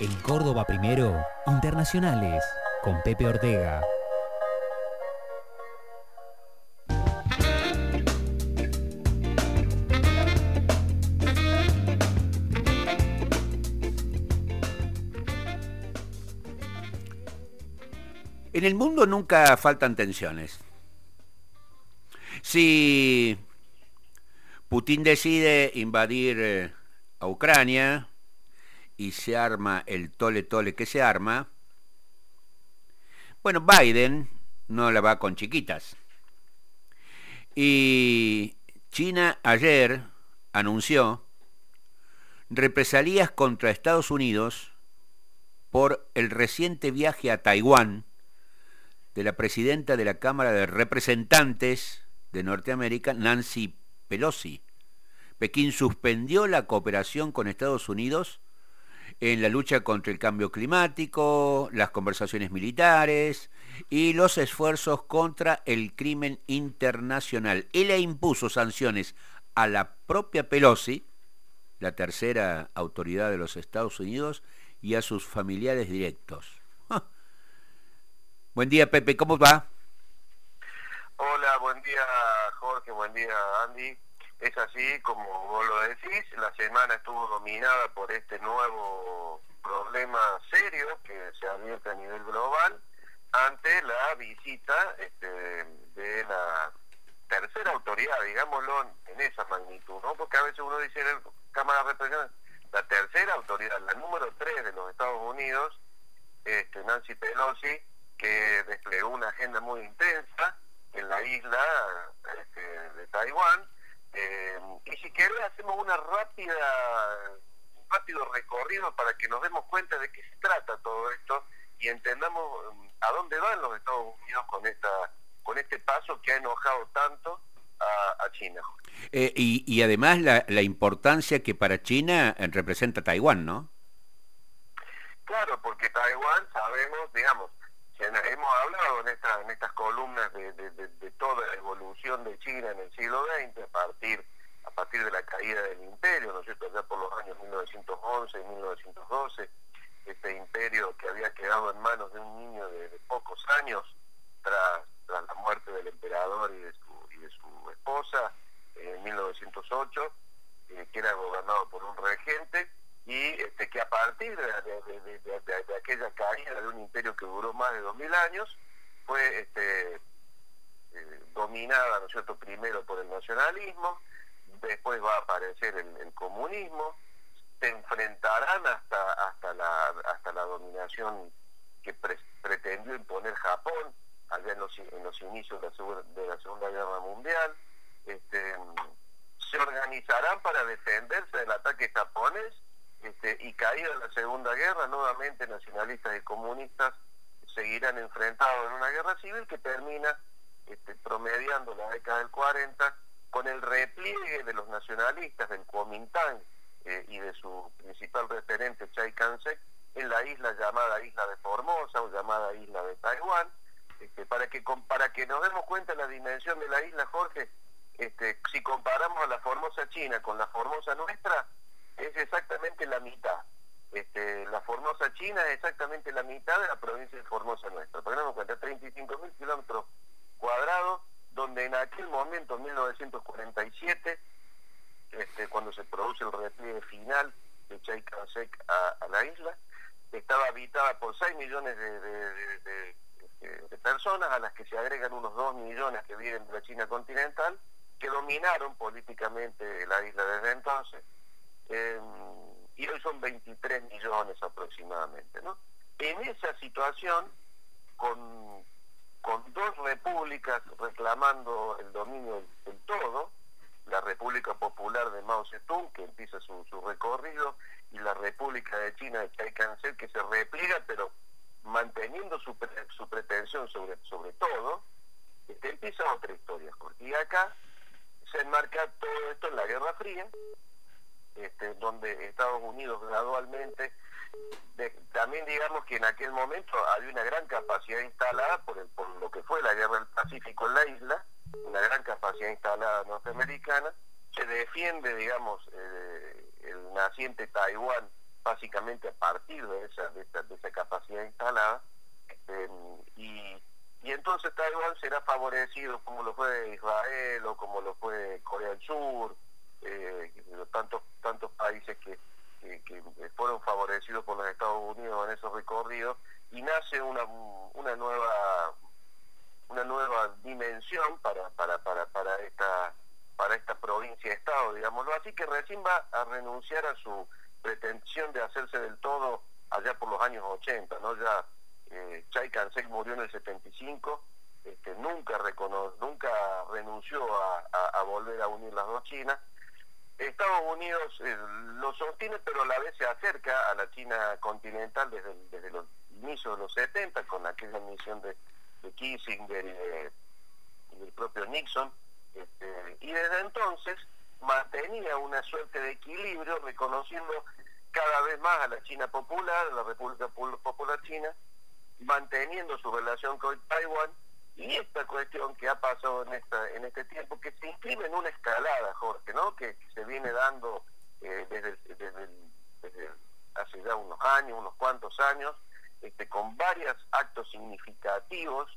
En Córdoba Primero, Internacionales, con Pepe Ortega. En el mundo nunca faltan tensiones. Si Putin decide invadir eh, a Ucrania y se arma el tole tole que se arma, bueno, Biden no la va con chiquitas. Y China ayer anunció represalias contra Estados Unidos por el reciente viaje a Taiwán de la presidenta de la Cámara de Representantes de Norteamérica, Nancy Pelosi. Pekín suspendió la cooperación con Estados Unidos en la lucha contra el cambio climático, las conversaciones militares y los esfuerzos contra el crimen internacional. Él impuso sanciones a la propia Pelosi, la tercera autoridad de los Estados Unidos, y a sus familiares directos. Buen día, Pepe, ¿cómo va? Hola, buen día, Jorge, buen día, Andy. Es así como vos lo decís, la semana estuvo dominada por este nuevo problema serio que se abierto a nivel global ante la visita este, de la tercera autoridad, digámoslo en esa magnitud, ¿no? Porque a veces uno dice, Cámara de Representantes, la tercera autoridad, la número tres de los Estados Unidos, este, Nancy Pelosi, que desplegó una agenda muy intensa en la isla este, de Taiwán. Eh, y si querés hacemos una rápida, un rápido recorrido para que nos demos cuenta de qué se trata todo esto y entendamos mm, a dónde van los Estados Unidos con esta con este paso que ha enojado tanto a, China. Eh, y, y, además la, la importancia que para China eh, representa Taiwán, ¿no? Claro, porque Taiwán sabemos, digamos, hemos hablado en, en estas columnas de, toda la evolución de China en el siglo XX, a partir, a partir de la caída del imperio, ¿no es cierto?, ya por los años 1911 y 1912, este imperio que había quedado en manos de un niño de, pocos años, tras, la muerte del emperador y de su, y de su esposa, en 1908, eh, que era gobernado por un regente, y este, que a partir de, de imperio que duró más de dos mil años, fue este, eh, dominada, ¿no cierto?, primero por el nacionalismo, después va a aparecer el, comunismo, se enfrentarán hasta, hasta, la, hasta la dominación que pretendió imponer Japón allá en los, en los inicios de la, de la Segunda Guerra Mundial, este, se organizarán para defenderse del ataque japonés este, y caída la Segunda Guerra, nuevamente nacionalistas y comunistas seguirán enfrentados en una guerra civil que termina este, promediando la década del 40 con el repliegue de los nacionalistas del Kuomintang eh, y de su principal referente Chai Kansek en la isla llamada Isla de Formosa o llamada Isla de Taiwán, este, para que para que nos demos cuenta de la dimensión de la isla, Jorge, este, si comparamos a la Formosa China con la Formosa nuestra, es exactamente la mitad. Este, la Formosa China es exactamente la mitad de la provincia de Formosa nuestra. Tenemos en cuenta 35 mil kilómetros cuadrados, donde en aquel momento, en 1947, este, cuando se produce el repliegue final de Chaikanshek a, a la isla, estaba habitada por 6 millones de, personas, a las que se agregan unos 2 millones que viven de la China continental, que dominaron políticamente la isla desde entonces Em, y hoy son 23 millones aproximadamente. ¿no? En esa situación, con, con dos repúblicas reclamando el dominio del, todo, la República Popular de Mao Zedong, que empieza su, su recorrido, y la República de China de Chai que se repliega, pero manteniendo su, su pretensión sobre, sobre todo, este, empieza otra historia. Y acá se enmarca todo esto en la Guerra Fría, este, donde Estados Unidos gradualmente, también digamos que en aquel momento había una gran capacidad instalada por, el, por lo que fue la guerra del Pacífico en la isla, una gran capacidad instalada norteamericana, se defiende, digamos, eh, el naciente Taiwán básicamente a partir de esa, de esa, capacidad instalada. Y, y entonces Taiwán será favorecido como lo fue Israel o como lo fue Corea del Sur, eh, tantos, tantos países que, que, fueron favorecidos por los Estados Unidos en esos recorridos, y nace una, una nueva una nueva dimensión para, para, para, para esta para esta provincia estado digámoslo así que recién va a renunciar a su pretensión de hacerse del todo allá por los años 80 no ya eh, Chai Kansek murió en el 75 este, nunca recono nunca renunció a, volver a unir las dos Chinas Estados Unidos eh, lo sostiene pero a la vez se acerca a la China continental desde, los inicios de los 70 con aquella misión de de Kissinger y, del propio Nixon, este, y desde entonces mantenía una suerte de equilibrio reconociendo cada vez más a la China Popular, a la República Popular China, manteniendo su relación con Taiwán y esta cuestión que ha pasado en esta en este tiempo que se inscribe en una escalada Jorge no que, se viene dando eh, desde, desde, desde, hace ya unos años unos cuantos años este, con varios actos significativos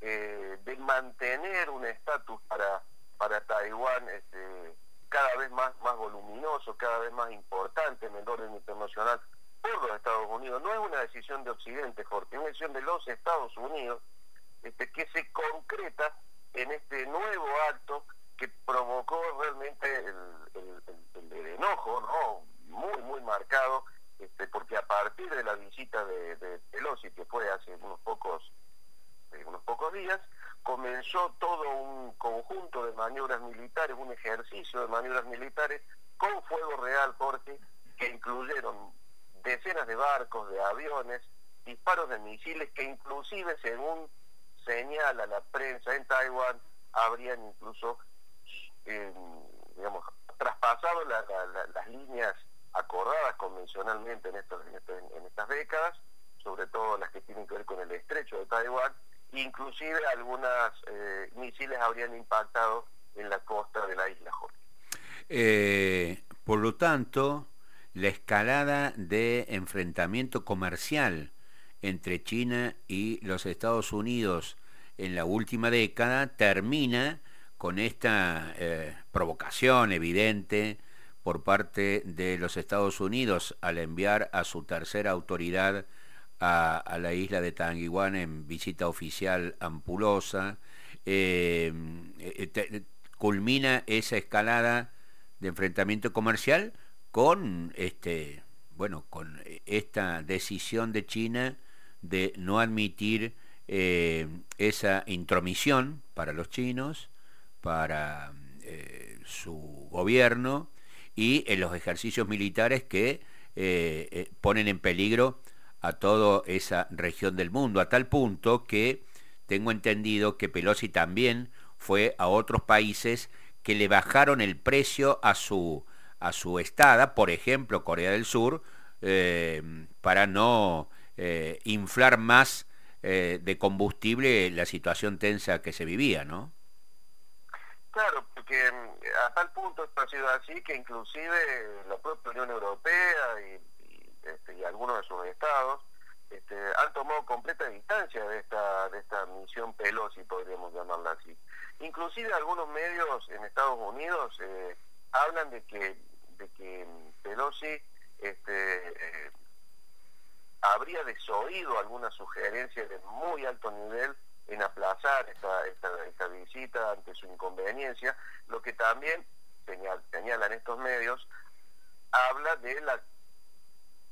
eh, de mantener un estatus para, para Taiwán este, cada vez más, más voluminoso, cada vez más importante en el orden internacional por los Estados Unidos. No es una decisión de Occidente, Jorge, es una decisión de los Estados Unidos este, que se concreta en este nuevo acto que provocó realmente el, el enojo, ¿no? muy, muy marcado este, porque a partir de la visita de, Pelosi, que fue hace unos pocos, eh, unos pocos días, comenzó todo un conjunto de maniobras militares, un ejercicio de maniobras militares con fuego real, porque que incluyeron decenas de barcos, de aviones, disparos de misiles que inclusive, según señala la prensa en Taiwán, habrían incluso, eh, digamos, traspasado las líneas acordadas convencionalmente en, estos, en, estas décadas, sobre todo las que tienen que ver con el estrecho de Taiwán, inclusive algunas eh, misiles habrían impactado en la costa de la isla Jorge. Eh, por lo tanto, la escalada de enfrentamiento comercial entre China y los Estados Unidos en la última década termina con esta eh, provocación evidente por parte de los Estados Unidos al enviar a su tercera autoridad a, la isla de Tanguiguan en visita oficial ampulosa. Eh, eh, culmina esa escalada de enfrentamiento comercial con este bueno con esta decisión de China de no admitir eh, esa intromisión para los chinos para su gobierno y en los ejercicios militares que eh, eh, ponen en peligro a toda esa región del mundo, a tal punto que tengo entendido que Pelosi también fue a otros países que le bajaron el precio a su, a su estada, por ejemplo Corea del Sur, eh, para no inflar más de combustible la situación tensa que se vivía, ¿no? Claro, porque mm, a tal punto esto ha sido así que inclusive la propia Unión Europea y, este, algunos de sus estados este, han tomado completa distancia de esta de esta misión Pelosi, podríamos llamarla así. Inclusive algunos medios en Estados Unidos eh, hablan de que de que Pelosi este, eh, habría desoído algunas sugerencias de muy alto nivel en aplazar esta, esta, visita ante su inconveniencia, lo que también señal, señalan estos medios, habla de la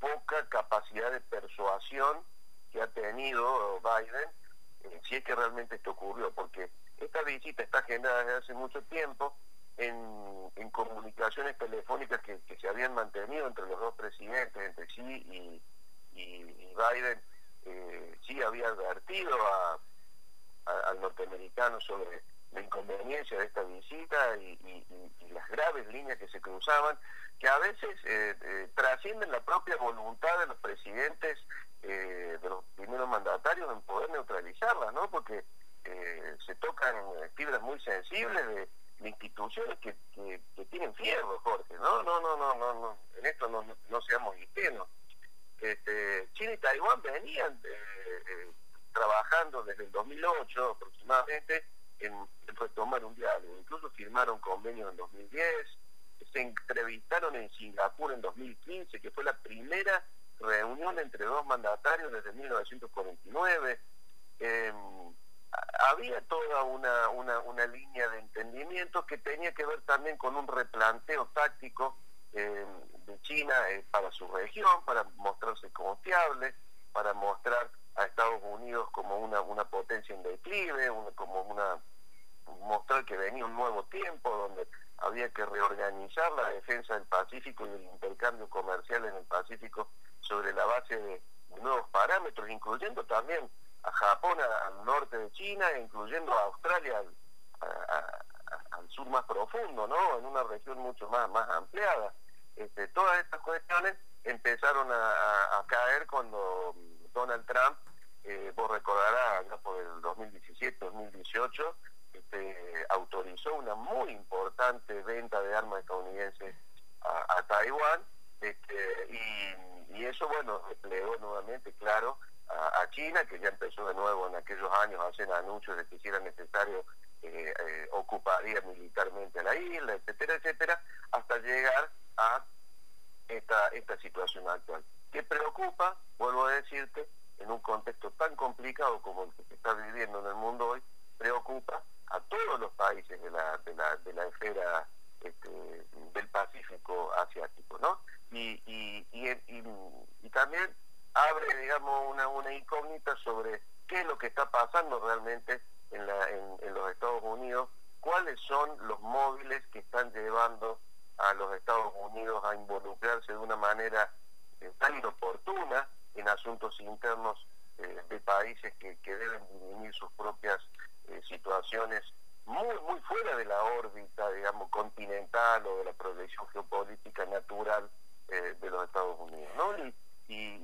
poca capacidad de persuasión que ha tenido Biden, eh, si es que realmente esto ocurrió, porque esta visita está agendada desde hace mucho tiempo en, en comunicaciones telefónicas que, se habían mantenido entre los dos presidentes, entre Xi y, y, Biden, eh, Xi había advertido a al norteamericano sobre la inconveniencia de esta visita y, las graves líneas que se cruzaban, que a veces eh, eh, trascienden la propia voluntad de los presidentes, eh, de los primeros mandatarios en poder neutralizarlas, ¿no? Porque se tocan fibras muy sensibles de, instituciones que, tienen fierro, Jorge. No, no, no, no, no, no. En esto no, no seamos ingenuos. Este, China y Taiwán venían eh, eh, trabajando desde el 2008 aproximadamente en, retomar un diálogo. Incluso firmaron convenios en 2010, se entrevistaron en Singapur en 2015, que fue la primera reunión entre dos mandatarios desde 1949. Em, había toda una, una, línea de entendimiento que tenía que ver también con un replanteo táctico em, de China eh, para su región, para mostrarse confiable, para mostrar a Estados Unidos como una, una potencia en declive, como una mostrar que venía un nuevo tiempo donde había que reorganizar la defensa del Pacífico y el intercambio comercial en el Pacífico sobre la base de, nuevos parámetros, incluyendo también a Japón al norte de China, incluyendo a Australia al, sur más profundo, ¿no? En una región mucho más, más ampliada. Este, todas estas cuestiones empezaron a, caer cuando Donald Trump, eh, vos recordarás, ya por el 2017-2018, este, autorizó una muy importante venta de armas estadounidenses a, Taiwán este, y, eso, bueno, desplegó nuevamente, claro, a, China, que ya empezó de nuevo en aquellos años a hacer anuncios de que si era necesario eh, eh, ocuparía militarmente la isla, etcétera, etcétera, hasta llegar a esta, esta situación actual. ¿Qué preocupa, vuelvo a decirte, en un contexto tan complicado como el que se está viviendo en el mundo hoy, preocupa a todos los países de la, de la, de la esfera este, del Pacífico asiático, ¿no? Y, y, y, también abre, digamos, una, una incógnita sobre qué es lo que está pasando realmente en, la, en, los Estados Unidos, cuáles son los móviles que están llevando a los Estados Unidos a involucrarse de una manera eh, tan inoportuna en asuntos internos eh, de países que, que deben dirimir sus propias eh, situaciones muy muy fuera de la órbita, digamos, continental o de la proyección geopolítica natural de los Estados Unidos, ¿no? Y,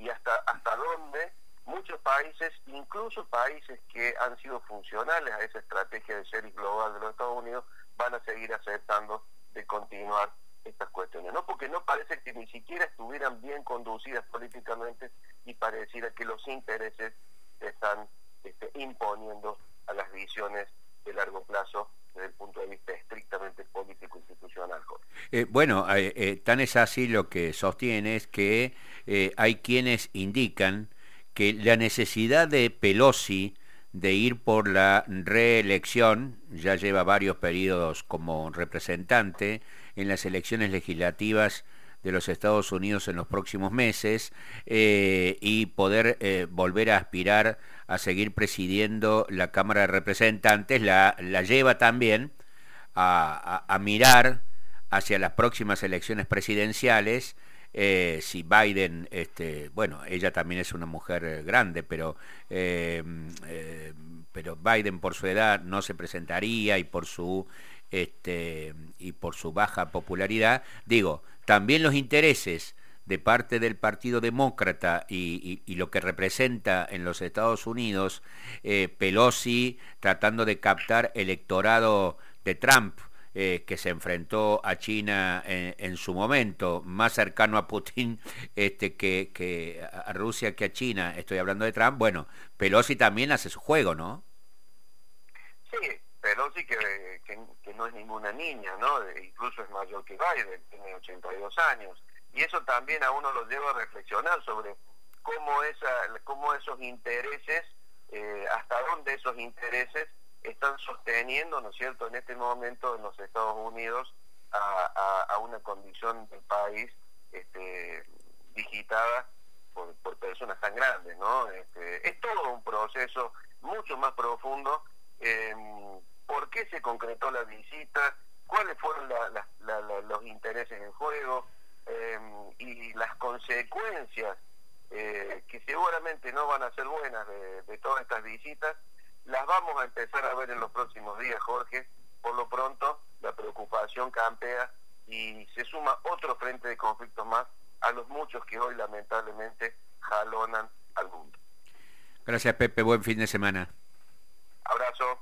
y, hasta hasta dónde muchos países, incluso países que han sido funcionales a esa estrategia de serie global de los Estados Unidos, van a seguir aceptando de continuar estas cuestiones, ¿no? Porque no parece que ni siquiera estuvieran bien conducidas políticamente y pareciera que los intereses están este, imponiendo a las visiones de largo plazo desde el punto de vista estrictamente político-institucional. Eh, bueno, eh, eh, tan es así lo que sostiene es que hay quienes indican que la necesidad de Pelosi de ir por la reelección, ya lleva varios periodos como representante en las elecciones legislativas de los Estados Unidos en los próximos meses eh, y poder eh, volver a aspirar a seguir presidiendo la Cámara de Representantes, la, la lleva también a, mirar hacia las próximas elecciones presidenciales. Eh, si Biden, este, bueno, ella también es una mujer grande, pero, pero Biden por su edad no se presentaría y por su este, y por su baja popularidad, digo, también los intereses de parte del Partido Demócrata y, lo que representa en los Estados Unidos eh, Pelosi tratando de captar electorado de Trump, eh, que se enfrentó a China en, su momento, más cercano a Putin este, que, que, a Rusia que a China, estoy hablando de Trump, bueno, Pelosi también hace su juego, ¿no? Sí, Pelosi que, que, no es ninguna niña, ¿no? Incluso es mayor que Biden, tiene 82 años. Y eso también a uno lo lleva a reflexionar sobre cómo, esa, cómo esos intereses, eh, hasta dónde esos intereses están sosteniendo, ¿no es cierto?, en este momento en los Estados Unidos a, a, una condición del país este, digitada por, por personas tan grandes, ¿no? Este, es todo un proceso mucho más profundo eh, por qué se concretó la visita, cuáles fueron los intereses en juego em, y las consecuencias eh, que seguramente no van a ser buenas de, todas estas visitas, las vamos a empezar a ver en los próximos días, Jorge. Por lo pronto, la preocupación campea y se suma otro frente de conflictos más a los muchos que hoy lamentablemente jalonan al mundo. Gracias Pepe, buen fin de semana. Abrazo.